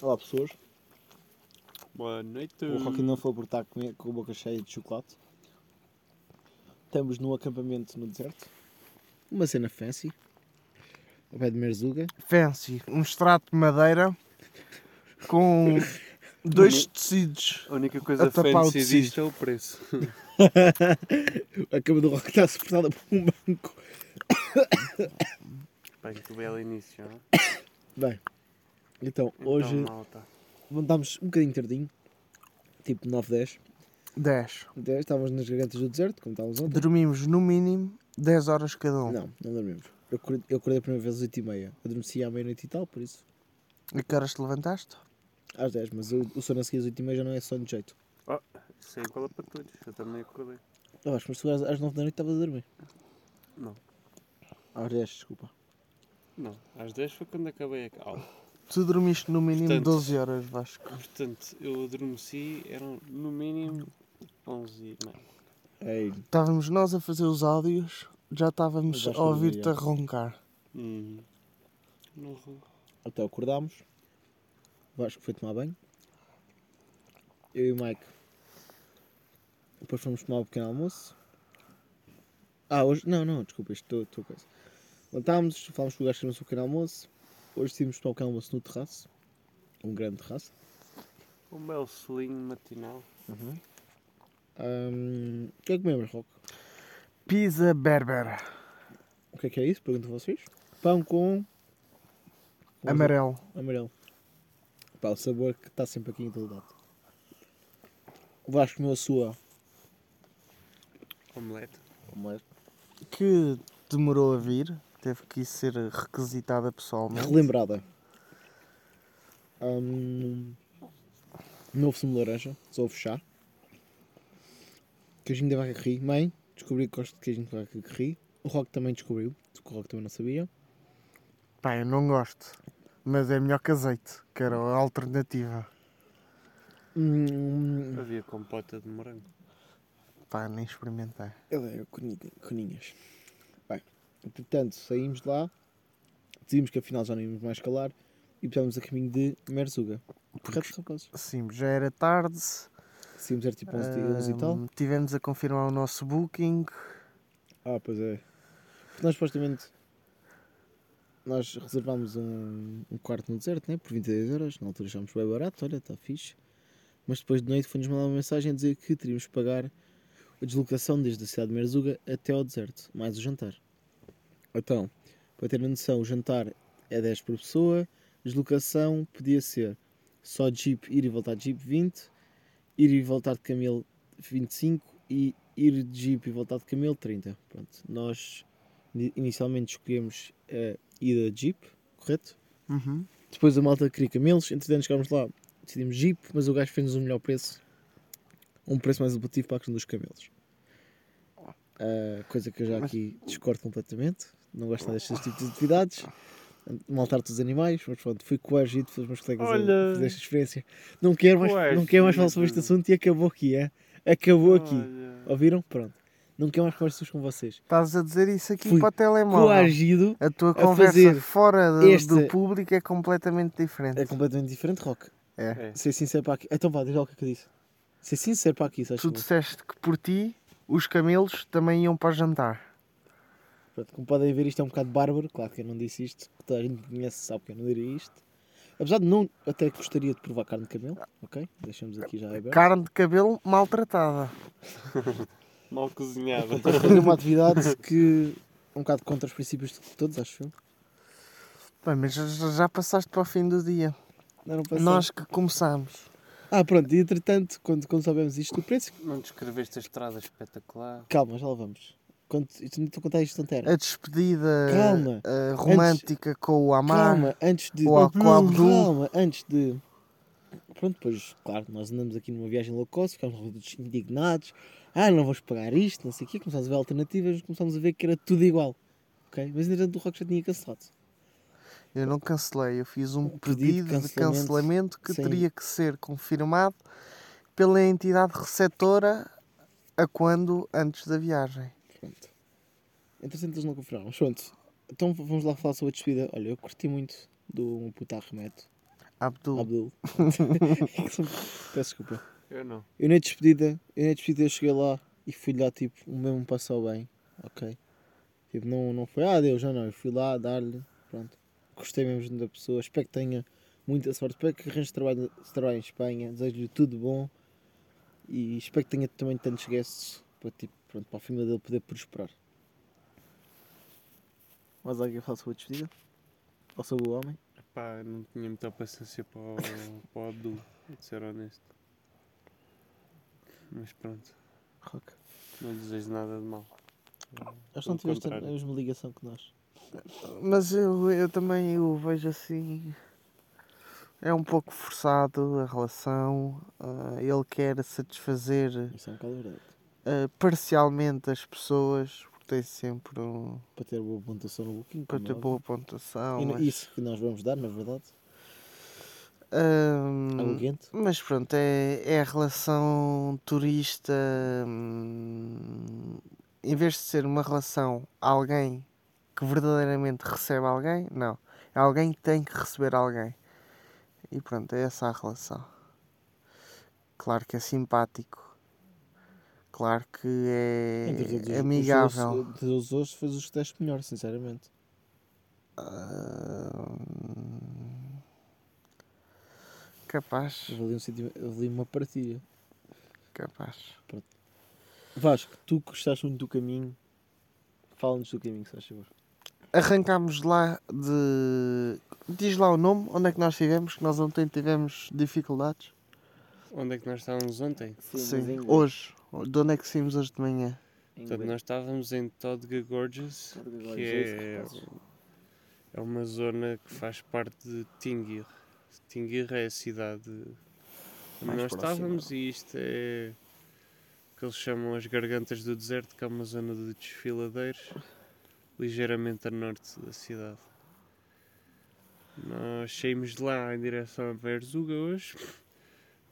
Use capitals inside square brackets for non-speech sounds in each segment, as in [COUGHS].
Olá pessoas, Boa noite. o Rocky não foi a comer com a boca cheia de chocolate. Estamos num acampamento no deserto. Uma cena fancy. Ao pé de Merzuga. Fancy, um extrato de madeira com [LAUGHS] dois tecidos. A única coisa A tapar o fancy tecido. disto é o preço. [LAUGHS] A cama do Rocky está suportada por um banco. [COUGHS] Bem, que belo início, não? Bem, então Então, hoje malta. levantámos um bocadinho tardinho. Tipo 9, 10. 10. 10 estávamos nas gargantas do deserto, como estávamos ontem. Dormimos no mínimo 10 horas cada um. Não, não dormimos. Eu acordei, eu acordei a primeira vez às 8 e meia. Adormeci à meia-noite e tal, por isso. E que horas te levantaste? Às 10, mas eu, o sono a seguir às 8 e meia já não é sono de jeito. Isso é igual a para todos. Eu também acordei. Eu acho, mas tu às, às 9 da noite estavas a dormir. Não. Às 10, desculpa. Não, às 10 foi quando acabei a aula. Tu dormiste no mínimo Portanto- 12 horas, Vasco. Portanto, eu adormeci, eram no mínimo 11 e meia. Ei, Estávamos nós a fazer os áudios, já estávamos a ouvir-te a roncar. Hum. Não ronco. até acordámos. Vasco foi tomar banho. Eu e o Mike. Depois fomos tomar o pequeno almoço. Ah, hoje. Não, não, desculpa, isto estou estou coisa. Levantámos, falámos com o gajo que o pequeno almoço. Hoje decidimos tomar o pequeno almoço no terraço. Um grande terraço. Um belo selinho matinal. Ahm, o que é que comemos, Roque? Pizza Berber. O que é que é isso? Pergunto a vocês. Pão com. com Amarelo. Amarelo. Pá, o sabor que está sempre aqui em todo lado. O Vasco comeu a sua Omelete. omelete. Que demorou a vir. Teve que ser requisitada pessoalmente. relembrada. Um, novo sumo de laranja, desolve chá. Queijinho da vaca que ri. Mãe, descobri que gosto de queijinho de vaca que ri. O Rock também descobriu, o Rock também não sabia. Pá, eu não gosto. Mas é melhor que azeite, que era a alternativa. Hum, Havia compota de morango. Pá, nem experimentei. ele é coninha- coninhas. Entretanto, saímos de lá, decidimos que afinal já não íamos mais calar e pusemos a caminho de Merzuga. Correto, são coisas. Sim, já era tarde. Decidimos era tipo 11, 11 e tal. Tivemos a confirmar o nosso booking. Ah, pois é. Porque nós supostamente nós reservámos um, um quarto no deserto, né? Por 22 euros. Na altura achámos bem barato, olha, está fixe. Mas depois de noite foi-nos mandar uma mensagem a dizer que teríamos que pagar a deslocação desde a cidade de Merzuga até ao deserto, mais o jantar. Então, para ter a noção, o jantar é 10 por pessoa, deslocação podia ser só Jeep, ir e voltar de Jeep 20, ir e voltar de camelo 25 e ir de Jeep e voltar de camelo 30. Pronto, nós ini- inicialmente escolhemos a ida de Jeep, correto? Uhum. Depois a malta queria camelos, entretanto chegámos lá, decidimos Jeep, mas o gajo fez-nos um melhor preço, um preço mais apelativo para a questão dos camelos. Ah, coisa que eu já aqui discordo completamente, não gosto nada destes tipos de atividades, maltar todos os animais, mas pronto, fui coagido pelos meus colegas a Olha. fazer esta experiência. Não quero mais, não quero mais falar sobre este assunto e acabou aqui, é? Acabou aqui. Olha. Ouviram? Pronto. Não quero mais conversas com vocês. Estás a dizer isso aqui Fui para o telemóvel. Coagido A tua a conversa fazer fora do, este- do público é completamente diferente. é completamente diferente, Rock. É. É. Ser sincero para aqui. Então vá, diz lá o que é que eu disse. Ser sincero para aqui, sabes? Tu disseste que por ti os camelos também iam para jantar. Pronto, como podem ver, isto é um bocado bárbaro. Claro que eu não disse isto. Toda a gente conhece sabe que eu não diria isto. Apesar de não, até gostaria de provar carne de camelo. Ok? Deixamos aqui já aberto. Carne de cabelo maltratada. [LAUGHS] Mal cozinhada. Estou a fazer uma atividade que é um bocado contra os princípios de todos, acho eu. Bem, mas já, passaste para o fim do dia. Não. Nós que começamos. Ah, pronto. E entretanto, quando, quando soubemos isto do preço, Não descreveste a estrada espetacular. calma, já lá vamos. Estou a contar isto. A despedida Calma. eh, romântica com o Amar. Calma, antes de. Ou com Abdul. Calma, antes de. Pronto, depois, claro, nós andamos aqui numa viagem low cost, ficámos todos indignados. Ah, não vamos pagar isto, não sei o quê. Começámos a ver alternativas, começámos a ver que era tudo igual. Ok? Mas entretanto o Rock já tinha cancelado. Eu não cancelei, eu fiz um pedido de pedido de cancelamento, cancelamento que sim. teria que ser confirmado pela entidade receptora a quando antes da viagem. Pronto. Entretanto eles não confirmaram. Mas pronto. Então vamos lá falar sobre a despedida. Olha, eu curti muito do um puta remeto. Abdul. Abdul. [LAUGHS] [LAUGHS] Peço desculpa. Eu não. Eu na despedida, eu na despedida eu cheguei lá e fui lá tipo, o mesmo passou bem, ok? Tipo, não, não foi, ah Deus, já não, eu fui lá dar-lhe, pronto. Gostei mesmo da pessoa, espero que tenha muita sorte, espero que arranje trabalho, trabalho em Espanha, desejo-lhe tudo bom e espero que tenha também tantos guests para, tipo, pronto, para a família dele poder prosperar. Mais alguém falar sobre a despedida? Ou sobre o homem? Pá, não tinha muita paciência para o, [LAUGHS] para o Abdul, de ser honesto. Mas pronto, Ok. não desejo nada de mal. Acho que não tiveste a mesma ligação que nós. Mas eu, eu também o vejo assim. É um pouco forçado a relação. ah, ele quer satisfazer Isso é um bocado verdade. Ah, parcialmente as pessoas, porque tem sempre um. Para ter boa pontuação no Booking. para é ter óbvio. boa pontuação. E mas, Isso que nós vamos dar, na verdade. quente. mas pronto, é, é a relação turista. hum, em vez de ser uma relação alguém que verdadeiramente recebe alguém, não. É alguém que tem que receber alguém. E pronto, é essa a relação. Claro que é simpático. Claro que é os amigável. dois- De todos os outros, fez os testes melhor, sinceramente. Ahm, Capaz, Houve ali, um senti- uma partilha. capaz. Vasco, tu que gostaste muito do caminho, fala-nos do caminho, se faz favor. Arrancámos lá de. Diz lá o nome, onde é que nós estivemos, que nós ontem tivemos dificuldades. Onde é que nós estávamos ontem? Sim, hoje. De onde é que saímos hoje de manhã? Portanto, nós estávamos em Todga Gorges, que é, é uma zona que faz parte de Tingir. Tingir é a cidade onde Mais nós próxima. estávamos e isto é o que eles chamam as Gargantas do Deserto, que é uma zona de desfiladeiros ligeiramente a norte da cidade. Nós saímos de lá em direção a Verzuga hoje,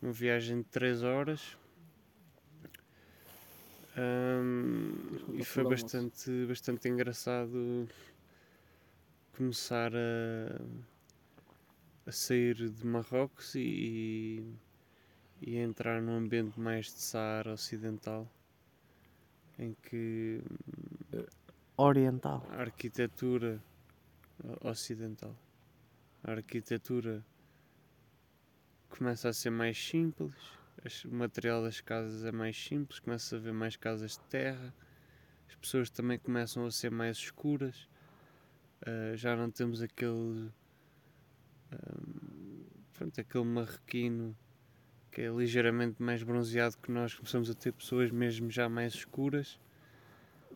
uma viagem de 3 horas. Ahm, e foi Almoço. bastante, bastante engraçado começar a, a sair de Marrocos e, e entrar num ambiente mais de Saara Ocidental em que Oriental. a arquitetura ocidental, a arquitetura começa a ser mais simples, o material das casas é mais simples, começa a haver mais casas de terra, as pessoas também começam a ser mais escuras, ah, já não temos aquele ahm, pronto, aquele marroquino que é ligeiramente mais bronzeado que nós, começamos a ter pessoas mesmo já mais escuras.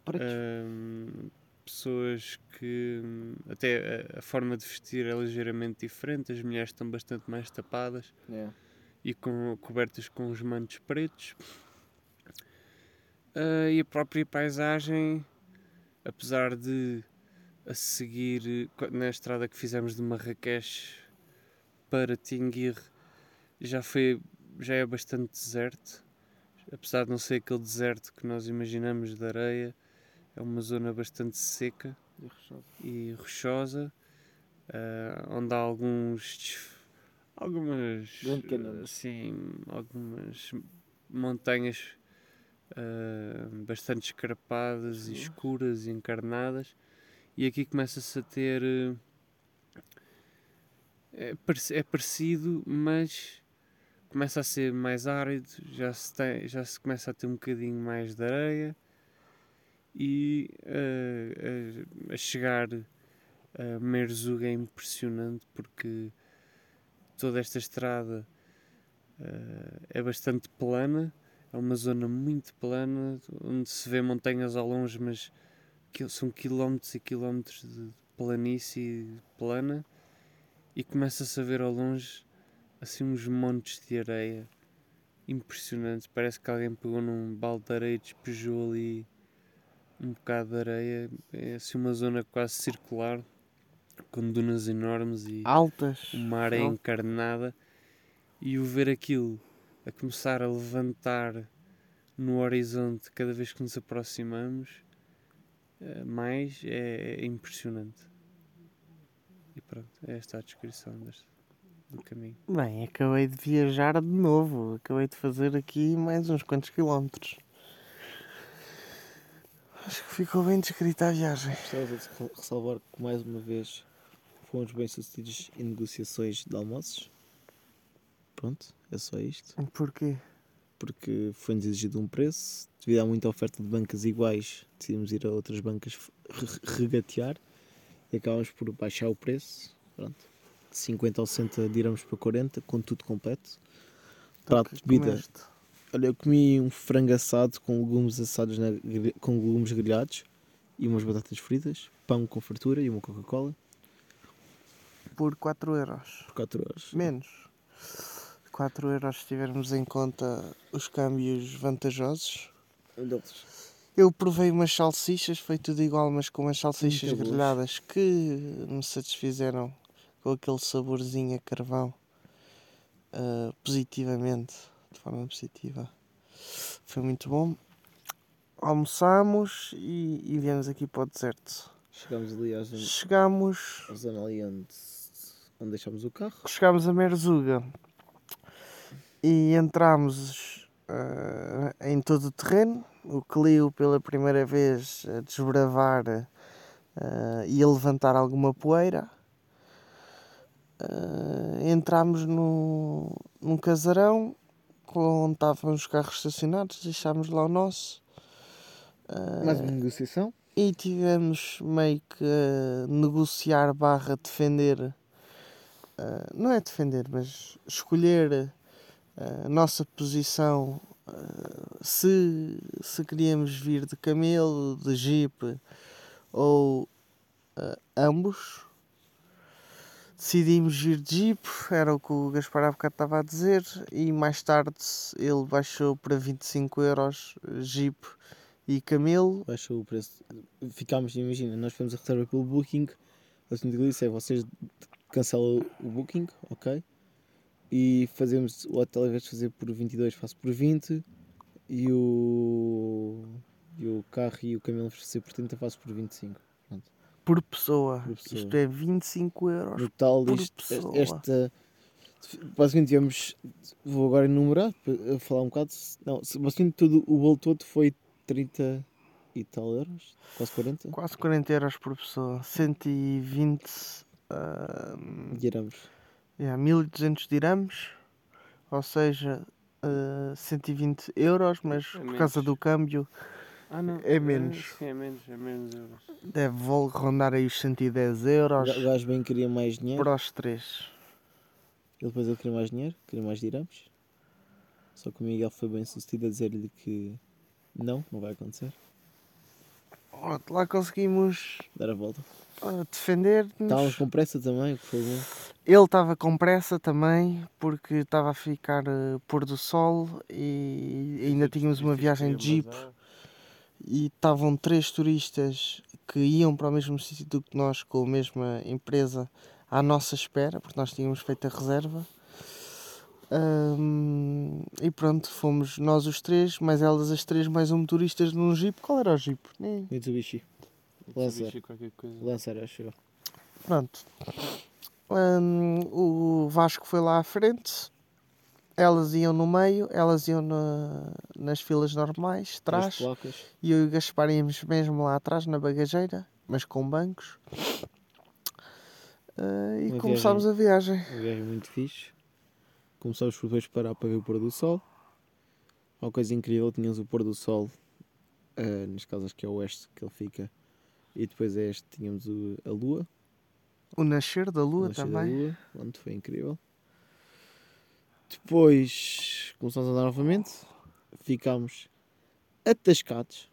Ahm, pessoas que até a, a forma de vestir é ligeiramente diferente, as mulheres estão bastante mais tapadas e com, cobertas com os mantos pretos. Ah, e a própria paisagem, apesar de a seguir na estrada que fizemos de Marrakech para Tingir, já foi já é bastante deserto, apesar de não ser aquele deserto que nós imaginamos de areia, é uma zona bastante seca e rochosa, ah, onde há alguns algumas canhões. assim, algumas montanhas ah, bastante escarpadas e escuras e encarnadas e aqui começa-se a ter eh, é, é parecido mas começa a ser mais árido já se tem, já se começa a ter um bocadinho mais de areia e eh, a, a chegar a Merzug é impressionante porque toda esta estrada eh, é bastante plana, é uma zona muito plana, onde se vê montanhas ao longe, mas são quilómetros e quilómetros de planície plana, e começa-se a ver ao longe assim uns montes de areia impressionantes. Parece que alguém pegou num balde de areia e despejou ali um bocado de areia. É assim uma zona quase circular, com dunas enormes e Altas. uma areia Al- encarnada e o ver aquilo a começar a levantar no horizonte cada vez que nos aproximamos eh, mais é, é impressionante. E pronto, é esta a descrição desta. do caminho. Bem, acabei de viajar de novo. Acabei de fazer aqui mais uns quantos quilómetros. Acho que ficou bem descrita a viagem. Gostava de re- ressalvar que mais uma vez fomos bem sucedidos em negociações de almoços. Pronto, é só isto. Porquê? Porque foi-nos exigido um preço, devido a muita oferta de bancas iguais, decidimos ir a outras bancas regatear e acabámos por baixar o preço. Pronto. De 50 ou 60 diramos para 40, com tudo completo. Então, Prato de bebida. comeste? Olha, eu comi um frango assado com legumes assados na com legumes grelhados e umas batatas fritas, pão com fartura e uma Coca-Cola Por 4 euros. por 4 horas. Menos. 4 euros se tivermos em conta os câmbios vantajosos. Um deles. Eu provei umas salsichas, foi tudo igual, mas com umas salsichas Muito boas. grelhadas que me satisfizeram com aquele saborzinho a carvão ah, positivamente, de forma positiva. Foi muito bom. Almoçámos e, e viemos aqui para o deserto. Chegámos ali à zona, Chegámos, à zona ali onde, onde deixámos o carro. chegámos a Merzuga e entramos ah, em todo o terreno. O Clio pela primeira vez a desbravar ah, e a levantar alguma poeira. Ah, entramos no, num casarão onde estavam os carros estacionados, deixámos lá o nosso. Ah, Mais uma negociação. e tivemos meio que negociar barra defender, ah, não é defender, mas escolher ah, a nossa posição ah, se, se queríamos vir de camelo, de jeep ou ambos. Decidimos vir de jeep, era o que o Gaspar bocado estava a dizer, e mais tarde ele baixou para 25 euros jeep e camelo. Baixou o preço. Ficámos, imagina, nós fomos a reserva pelo Booking. A disse é vocês cancelam o Booking, ok? E fazemos o hotel, ao invés de fazer por 22, faço por 20. E o, e o carro e o de fazer por 30, faço por 25. por pessoa. Por pessoa. Isto é 25 euros. No total, por isto, pessoa. esta. Basicamente, tivemos. Vou agora enumerar, para falar um bocado. Não, basicamente, todo, o bolo todo foi 30 e tal euros, quase 40. Quase 40 euros por pessoa. 120. Ah, Diramos. yeah, 1200 dirhams. Ou seja, ah, 120 euros, mas É por causa menos. do câmbio Ah, não. É menos. Sim, é menos, é menos euros. deve rondar aí os 110 euros O gajo bem queria mais dinheiro. para os três. Ele depois ele queria mais dinheiro, queria mais dirhams. Só que o Miguel foi bem sucedido a dizer-lhe que não, não vai acontecer. Pronto, lá conseguimos Dar a volta. Ah, defender-nos. Estávamos com pressa também, o que foi bom. Ele estava com pressa também, porque estava a ficar eh, pôr do sol e ainda tínhamos uma viagem de jeep e estavam três turistas que iam para o mesmo sítio do que nós, com a mesma empresa, à nossa espera, porque nós tínhamos feito a reserva. Ahm, e pronto, fomos nós os três, mais elas as três, mais um motoristas num jeep. Qual era o jeep? Nem... Mitsubishi. Lancer. Lancer, acho eu. Pronto. Hum, o Vasco foi lá à frente, elas iam no meio, elas iam na- nas filas normais, placas. e eu e o Gaspar íamos mesmo lá atrás, na bagageira, mas com bancos. Ah, e Uma começámos a viagem. Uma viagem muito fixe. Começámos por depois parar para ver o pôr do sol. Uma coisa incrível, tínhamos o pôr do sol, neste caso acho que é o oeste que ele fica. E depois a este tínhamos o- a lua. O nascer da o lua nascer da também. lua, onde foi incrível. Depois começamos a andar novamente. Ficámos atascados.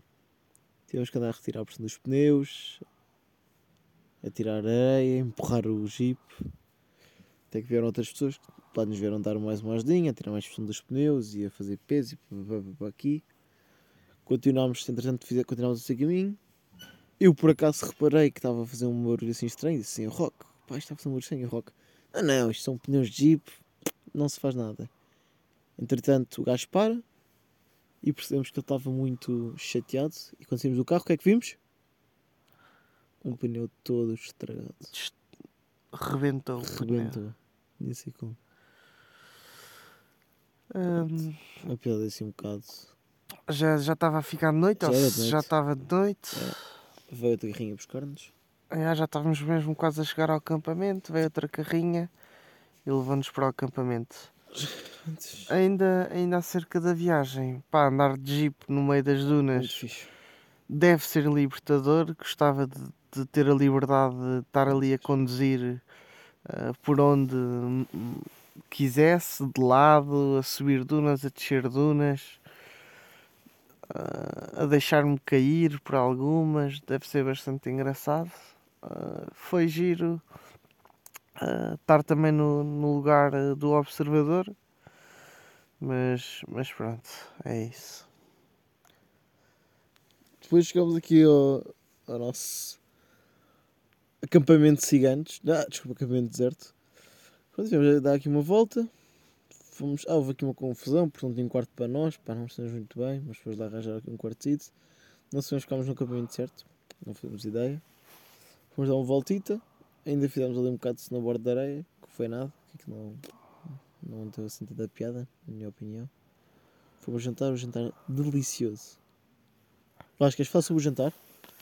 Tivemos que andar a retirar a pressão dos pneus, a tirar areia, a empurrar o jeep. Até que vieram outras pessoas que lá nos vieram dar mais uma ajudinha, a tirar mais pressão dos pneus e a fazer peso e aqui. Continuámos, entretanto, continuámos o seu caminho. Eu por acaso reparei que estava a fazer um barulho assim estranho, disse assim, Rock, pá, está a fazer um barulho estranho, Rock. Ah não, isto são pneus de Jeep, não se faz nada. Entretanto, o gajo para e percebemos que ele estava muito chateado. E quando saímos do carro, o que é que vimos? Um pneu todo estragado. Rebentou. Rebentou. Nem sei como. Hum, A piada é assim um bocado. já já estava a ficar de noite, Já ou era de noite. já estava de noite. Veio outra carrinha buscar-nos. Ah, já estávamos mesmo quase a chegar ao acampamento. Veio outra carrinha e levou-nos para o acampamento. [LAUGHS] Ainda, ainda acerca da viagem, pá, andar de jeep no meio das dunas deve ser libertador. Gostava de, de ter a liberdade de estar ali a conduzir ah, por onde hum, quisesse, de lado, a subir dunas, a descer dunas, a deixar-me cair por algumas. Deve ser bastante engraçado. Ah, foi giro ah, estar também no, no lugar ah, do observador. Mas, mas pronto, é isso. Depois chegamos aqui ao, ao nosso acampamento de ciganos. Ah, desculpa, acampamento deserto. Pronto, tivemos a dar aqui uma volta. Fomos, ah, houve aqui uma confusão, tinha um quarto para nós. Pá, não estamos muito bem, mas depois lá arranjar aqui um quartito. Não sabemos ficámos no acampamento certo. Não fizemos ideia. Fomos dar uma voltita. Ainda fizemos ali um bocado de snowboard de areia, que foi nada. Que não, não teve assim tanta piada, na minha opinião. Fomos jantar, um jantar delicioso. Vasco, queres falar sobre o jantar?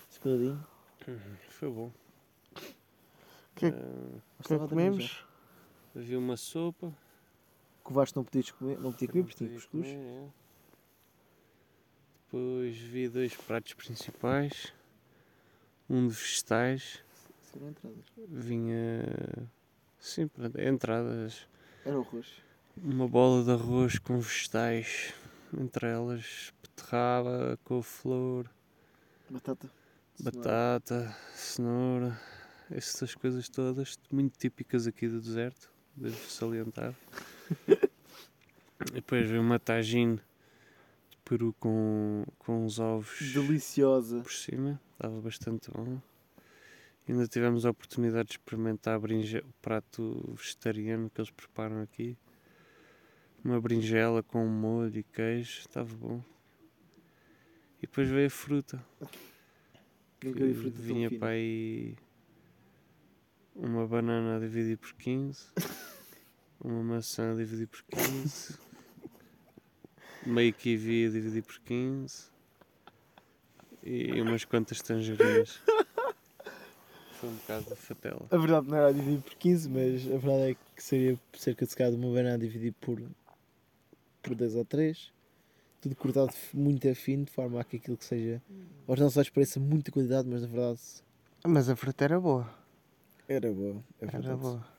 Esse bocadinho. Foi bom. Que- O que é Estava que dormir comemos? havia uma sopa. Que o Vasco não podia comer, não podia comer porque tinha cuscuz. comer, é. Depois vi dois pratos principais. Um de vegetais. Serão entradas. Vinha. Sim, entradas. Era o arroz. Uma bola de arroz com vegetais. Entre elas beterraba, couve-flor, Batata. batata, cenoura. Essas coisas todas, muito típicas aqui do deserto, devo salientar. [LAUGHS] E depois veio uma tagine de peru com, com uns ovos Deliciosa. por cima, estava bastante bom. Ainda tivemos a oportunidade de experimentar o prato vegetariano que eles preparam aqui. Uma berinjela com molho e queijo, estava bom. E depois veio a fruta. que vi fruta vinha para aí uma banana a dividir por 15, [LAUGHS] uma maçã a dividir por 15, meio kiwi a dividir por 15 e umas quantas tangerinas. Foi um bocado de fatela. A verdade não era a dividir por 15, mas a verdade é que seria cerca de se calhar de uma banana a dividir por, por 2 ou 3. Tudo cortado muito a fino, de forma a que aquilo que seja. Aos nossos olhos pareça muita qualidade, mas na verdade Mas a fruta era boa. era boa. É Era boa.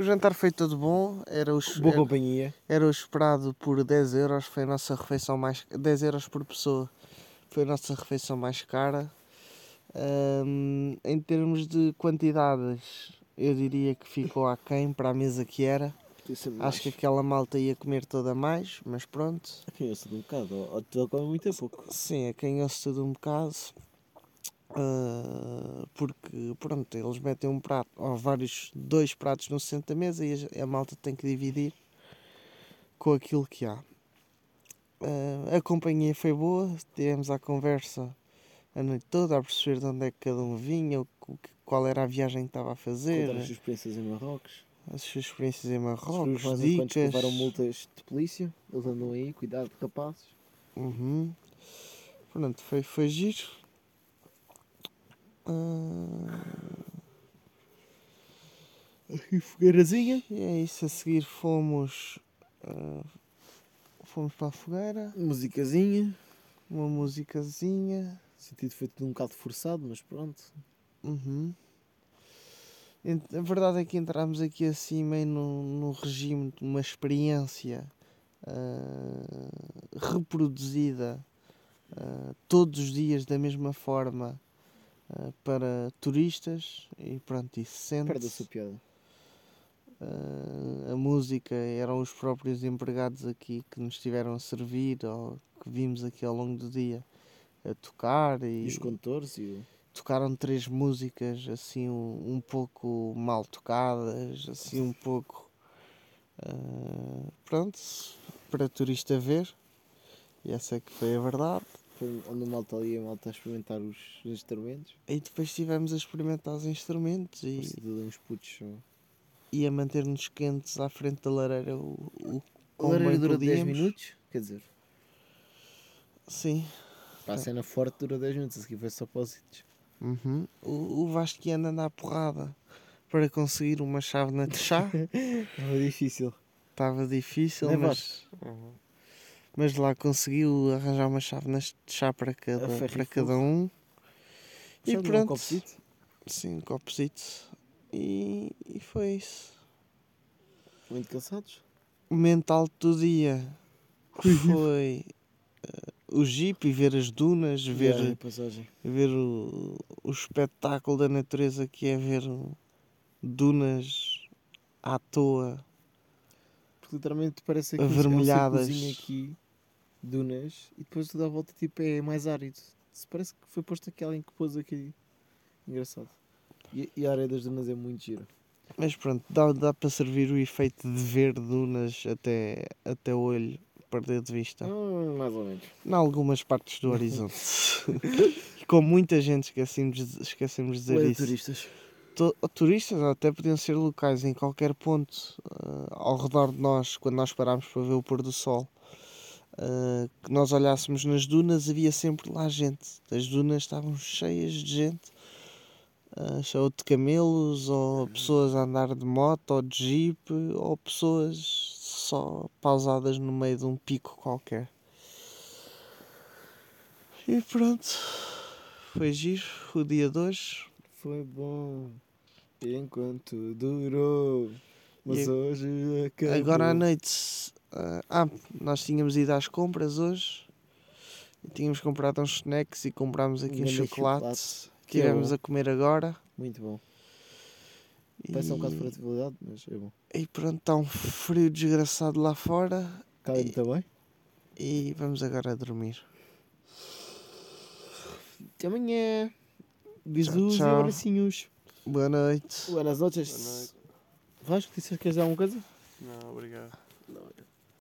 O jantar foi todo bom. Era o, Boa era, companhia. era o esperado por 10 euros. Foi a nossa refeição mais. 10 euros por pessoa. Foi a nossa refeição mais cara. Ahm, em termos de quantidades, eu diria que ficou aquém para a mesa que era. Ser Acho que aquela malta ia comer toda mais, mas pronto. Sou de um bocado, ou ou tu come muito a pouco. Sim, é quem se tudo um bocado. Ah, porque, pronto, eles metem um prato, ou vários, dois pratos no centro da mesa e a, a malta tem que dividir com aquilo que há. Ah, a companhia foi boa, tivemos a conversa a noite toda a perceber de onde é que cada um vinha, o que- qual era a viagem que estava a fazer, Contar as suas experiências em Marrocos. as suas experiências em Os Marrocos, que dicas. levaram multas de polícia. Eles andam aí, cuidado, rapazes. Uhum. Pronto, foi, foi giro. Aqui fogueirazinha. e é isso, a seguir fomos. ah, fomos para a fogueira, Musicazinha. uma musicazinha. Sentido foi tudo um bocado forçado, mas pronto. Uhum. A verdade é que entramos aqui assim meio no, no regime de uma experiência ah, reproduzida ah, todos os dias da mesma forma ah, para turistas e pronto, isso Perde a sente sua piada. a música eram os próprios empregados aqui que nos estiveram a servir ou que vimos aqui ao longo do dia a tocar E e, os condutores e o. tocaram três músicas assim um, um pouco mal tocadas, assim um pouco ah, pronto, para turista ver. E essa é que foi a verdade. Foi onde o malta ali a malta a experimentar os instrumentos. E depois estivemos a experimentar os instrumentos e tudo uns putos. só. ia manter-nos quentes à frente da lareira o, o A lareira dura 10 podíamos. minutos, quer dizer, Sim. para a cena forte dura 10 minutos, a seguir foi só pósitos. Uhum. O, o Vasco ia andando à porrada para conseguir uma chávena de chá. [LAUGHS] Estava difícil. Estava difícil, Não é, mas. Mas lá conseguiu arranjar umas chávenas de chá para cada, para cada um. E um pronto. copozito? Sim, um copozito. E, e foi isso. Muito cansados? O mental do dia foi eh, o jeep e ver as dunas, ver, Yeah, ver o, o espetáculo da natureza que é ver dunas à toa. Porque literalmente parece que Avermelhadas. É um círculozinho aqui, dunas, e depois tudo à volta tipo, é mais árido. Se parece que foi posto aqui alguém que pôs aqui. Engraçado. E, e a areia das dunas é muito gira. Mas pronto, dá, dá para servir o efeito de ver dunas até, até o olho perder de vista. Hum, mais ou menos. Em algumas partes do [LAUGHS] horizonte. [LAUGHS] e com muita gente esquecemos, de- esquecemos de dizer isso. turistas. Tu- turistas ou até podiam ser locais em qualquer ponto ah, ao redor de nós, quando nós parámos para ver o pôr do sol, ah, que nós olhássemos nas dunas, havia sempre lá gente. As dunas estavam cheias de gente, ou de camelos, ou pessoas a andar de moto, ou de jeep, ou pessoas só pausadas no meio de um pico qualquer. E pronto, foi giro o dia de hoje. Foi bom. Enquanto durou. Mas E hoje acabou. Agora à noite, ah, ah, nós tínhamos ido às compras hoje. E tínhamos comprado uns snacks e comprámos aqui Um uns grande chocolates. que é Tivemos bom. a comer agora. Muito bom. E, Parece um bocado de furtividade, mas é bom. e pronto, está um frio desgraçado lá fora. Calem E- também. E vamos agora dormir. Até amanhã. Beijos e abracinhos. Boa noite. Buenas noches. Boa noite. Vasco, disseste que queres dizer alguma coisa? Não, obrigado. Não,